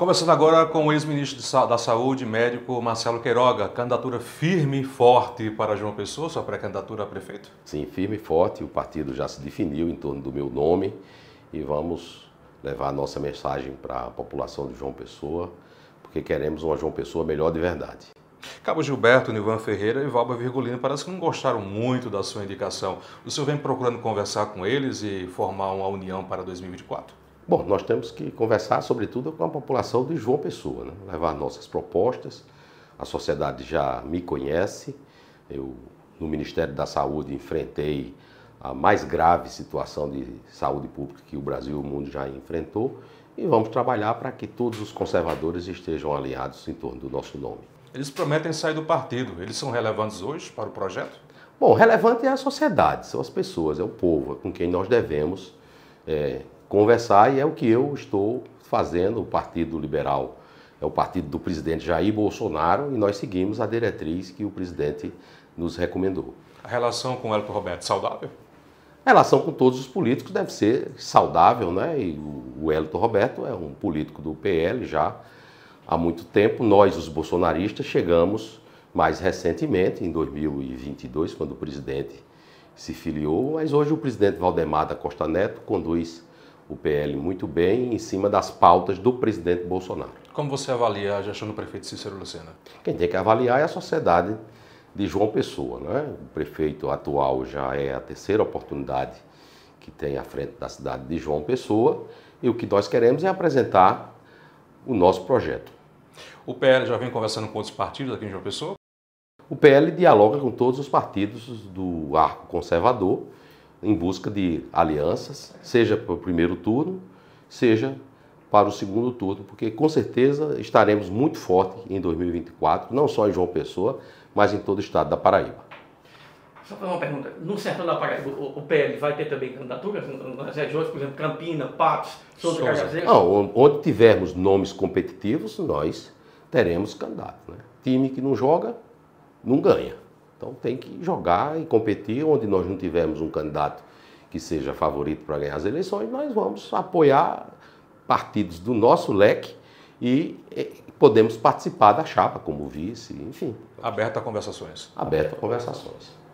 Começando agora com o ex-ministro da Saúde, médico Marcelo Queiroga. Candidatura firme e forte para João Pessoa, sua pré-candidatura a prefeito? Sim, firme e forte. O partido já se definiu em torno do meu nome e vamos levar a nossa mensagem para a população de João Pessoa, porque queremos uma João Pessoa melhor de verdade. Cabo Gilberto, Nivan Ferreira e Valba Virgulino parece que não gostaram muito da sua indicação. O senhor vem procurando conversar com eles e formar uma união para 2024? Bom, nós temos que conversar, sobretudo, com a população de João Pessoa, né? levar nossas propostas. A sociedade já me conhece. Eu, no Ministério da Saúde, enfrentei a mais grave situação de saúde pública que o Brasil e o mundo já enfrentou. E vamos trabalhar para que todos os conservadores estejam alinhados em torno do nosso nome. Eles prometem sair do partido. Eles são relevantes hoje para o projeto? Bom, relevante é a sociedade, são as pessoas, é o povo, é com quem nós devemos é, conversar e é o que eu estou fazendo. O Partido Liberal é o partido do presidente Jair Bolsonaro e nós seguimos a diretriz que o presidente nos recomendou. A relação com o Elton Roberto, saudável? A relação com todos os políticos deve ser saudável, né? E o Elton Roberto é um político do PL já há muito tempo. Nós, os bolsonaristas, chegamos mais recentemente, em 2022, quando o presidente se filiou, mas hoje o presidente Valdemar da Costa Neto conduz o PL muito bem em cima das pautas do presidente Bolsonaro. Como você avalia a gestão do prefeito Cícero Lucena? Quem tem que avaliar é a sociedade de João Pessoa. Né? O prefeito atual já é a terceira oportunidade que tem à frente da cidade de João Pessoa e o que nós queremos é apresentar o nosso projeto. O PL já vem conversando com outros partidos aqui em João Pessoa? O PL dialoga com todos os partidos do arco conservador em busca de alianças, seja para o primeiro turno, seja para o segundo turno, porque com certeza estaremos muito fortes em 2024, não só em João Pessoa, mas em todo o estado da Paraíba. Só fazer uma pergunta. No sertão da Paraíba, o PL vai ter também candidaturas nas regiões, por exemplo, Campina, Patos, Souza Cajazeiras? Não, onde tivermos nomes competitivos, nós teremos candidatos. Né? Time que não joga, não ganha. Então tem que jogar e competir. Onde nós não tivermos um candidato que seja favorito para ganhar as eleições, nós vamos apoiar partidos do nosso leque e podemos participar da chapa como vice, enfim. Aberta a conversações. Aberta a conversações.